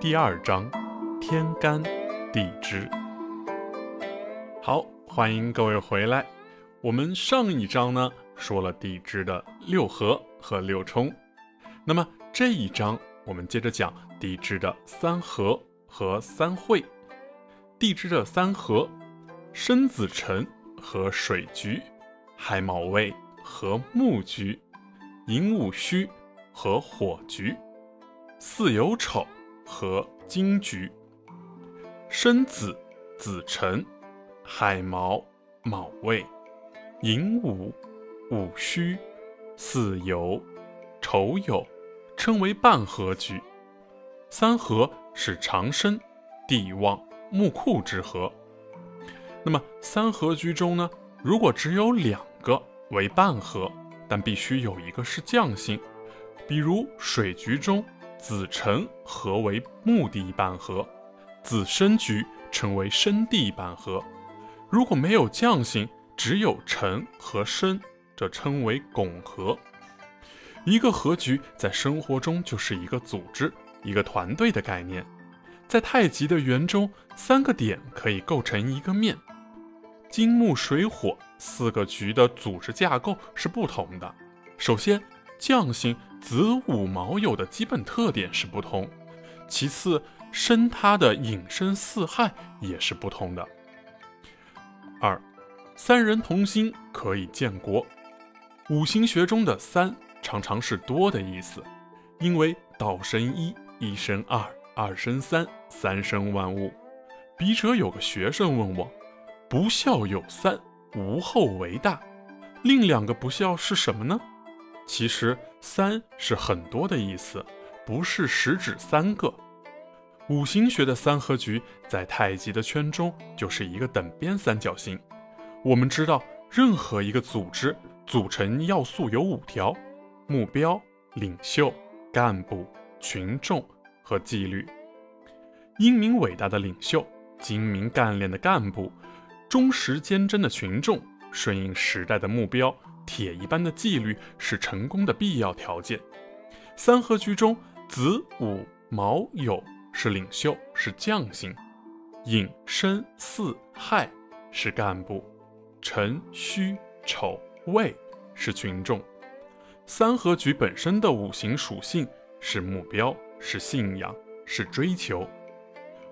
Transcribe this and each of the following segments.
第二章，天干地支。好，欢迎各位回来。我们上一章呢说了地支的六合和六冲，那么这一章我们接着讲地支的三合和三会。地支的三合，申子辰和水局，亥卯未和木局，寅午戌和火局，巳酉丑和金局，申子子辰。亥卯、卯未、寅午、午戌、巳酉、丑酉，称为半合局。三合是长生、地旺、木库之合。那么三合局中呢，如果只有两个为半合，但必须有一个是将星，比如水局中子辰合为木地半合，子申局称为申地半合。如果没有将星，只有辰和申，这称为拱合。一个合局在生活中就是一个组织、一个团队的概念。在太极的圆中，三个点可以构成一个面。金木水火四个局的组织架构是不同的。首先，将星子午卯酉的基本特点是不同；其次，申它的引申四害也是不同的。二，三人同心可以建国。五行学中的三常常是多的意思，因为道生一，一生二，二生三，三生万物。笔者有个学生问我：“不孝有三，无后为大。”另两个不孝是什么呢？其实三是很多的意思，不是实指三个。五行学的三合局在太极的圈中就是一个等边三角形。我们知道，任何一个组织组成要素有五条：目标、领袖、干部、群众和纪律。英明伟大的领袖、精明干练的干部、忠实坚贞的群众、顺应时代的目标、铁一般的纪律是成功的必要条件。三合局中，子午卯酉。是领袖，是将星；寅申巳亥是干部；辰戌丑未是群众。三合局本身的五行属性是目标，是信仰，是追求。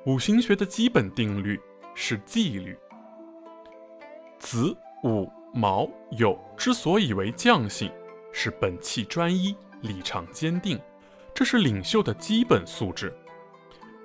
五行学的基本定律是纪律。子午卯酉之所以为将星，是本气专一，立场坚定，这是领袖的基本素质。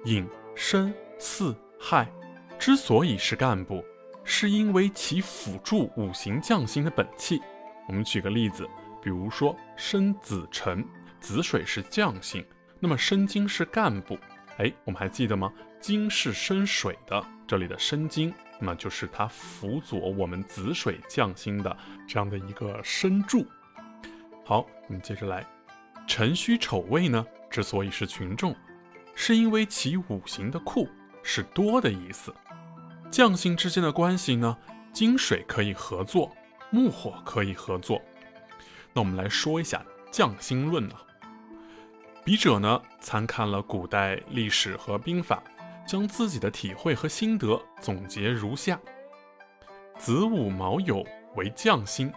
寅申巳亥之所以是干部，是因为其辅助五行将星的本气。我们举个例子，比如说申子辰，子水是将星，那么申金是干部。哎，我们还记得吗？金是生水的，这里的申金，那就是它辅佐我们子水将星的这样的一个身柱。好，我们接着来，辰戌丑未呢，之所以是群众。是因为其五行的库是多的意思，将星之间的关系呢，金水可以合作，木火可以合作。那我们来说一下将星论啊。笔者呢参看了古代历史和兵法，将自己的体会和心得总结如下：子午卯酉为将星，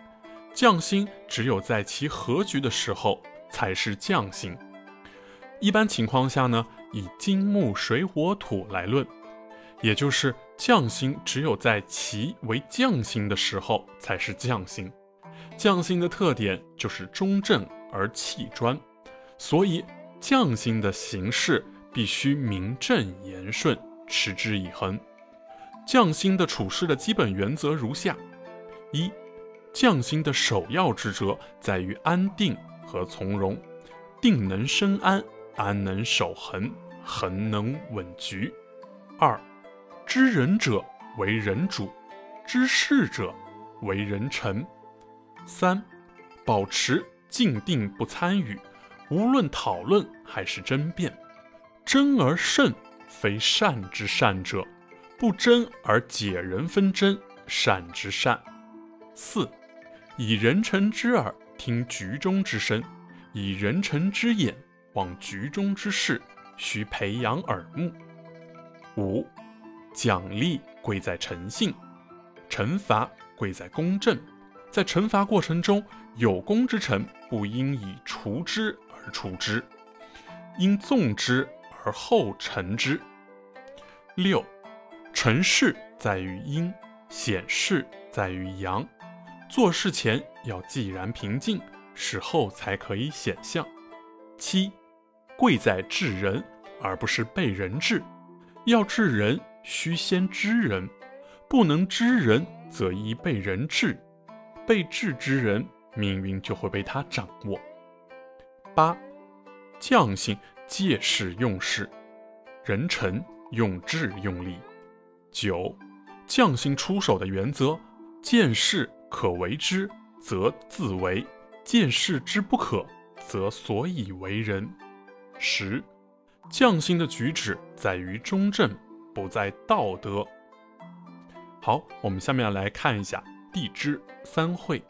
将星只有在其合局的时候才是将星。一般情况下呢。以金木水火土来论，也就是将星只有在其为将星的时候才是将星。将星的特点就是中正而气专，所以将星的形式必须名正言顺，持之以恒。匠心的处事的基本原则如下：一，匠心的首要职责在于安定和从容，定能生安。安能守恒，恒能稳局。二，知人者为人主，知事者为人臣。三，保持静定不参与，无论讨论还是争辩。争而胜，非善之善者；不争而解人纷争，善之善。四，以人臣之耳听局中之声，以人臣之眼望局中之事，须培养耳目。五，奖励贵在诚信，惩罚贵在公正。在惩罚过程中，有功之臣不应以除之而除之，应纵之而后成之。六，成事在于阴，显事在于阳。做事前要既然平静，事后才可以显象。七，贵在治人，而不是被人治。要治人，须先知人，不能知人，则易被人治。被治之人，命运就会被他掌握。八，将性借势用事，人臣用智用力。九，将心出手的原则，见事可为之，则自为；见事之不可，则所以为人。十，将心的举止在于中正，不在道德。好，我们下面来看一下。地支三会：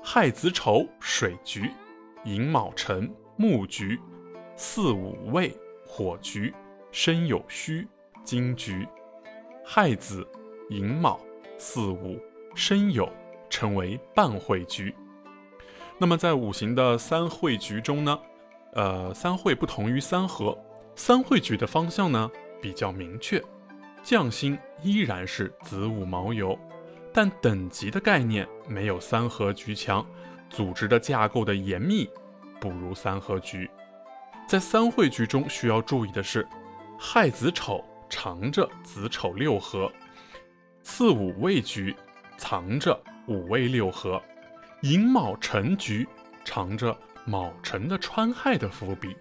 亥子丑水局，寅卯辰木局，巳午未火局，申酉戌金局。亥子、寅卯、巳午、申酉称为半会局。那么在五行的三会局中呢，呃，三会不同于三合，三会局的方向呢比较明确，将星依然是子午卯酉。但等级的概念没有三合局强，组织的架构的严密不如三合局。在三会局中需要注意的是，亥子丑藏着子丑六合，巳午未局藏着午未六合，寅卯辰局藏着卯辰的穿亥的伏笔，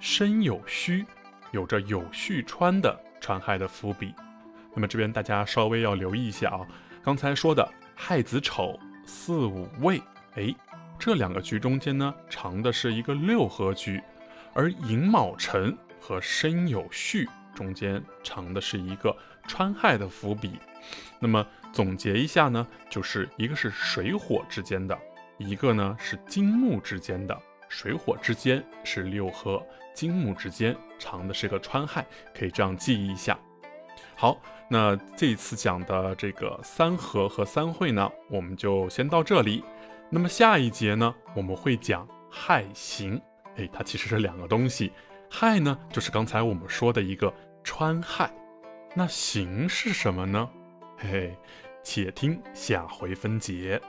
申酉戌有着酉戌穿的穿亥的伏笔。那么这边大家稍微要留意一下啊。刚才说的亥子丑、巳午未，哎，这两个局中间呢，藏的是一个六合局，而寅卯辰和申酉戌中间藏的是一个穿亥的伏笔。那么总结一下呢，就是一个是水火之间的，一个呢是金木之间的。水火之间是六合，金木之间藏的是个穿亥，可以这样记忆一下。好。那这一次讲的这个三合和三会呢，我们就先到这里。那么下一节呢，我们会讲亥刑。哎，它其实是两个东西，亥呢就是刚才我们说的一个川亥，那刑是什么呢？嘿嘿，且听下回分解。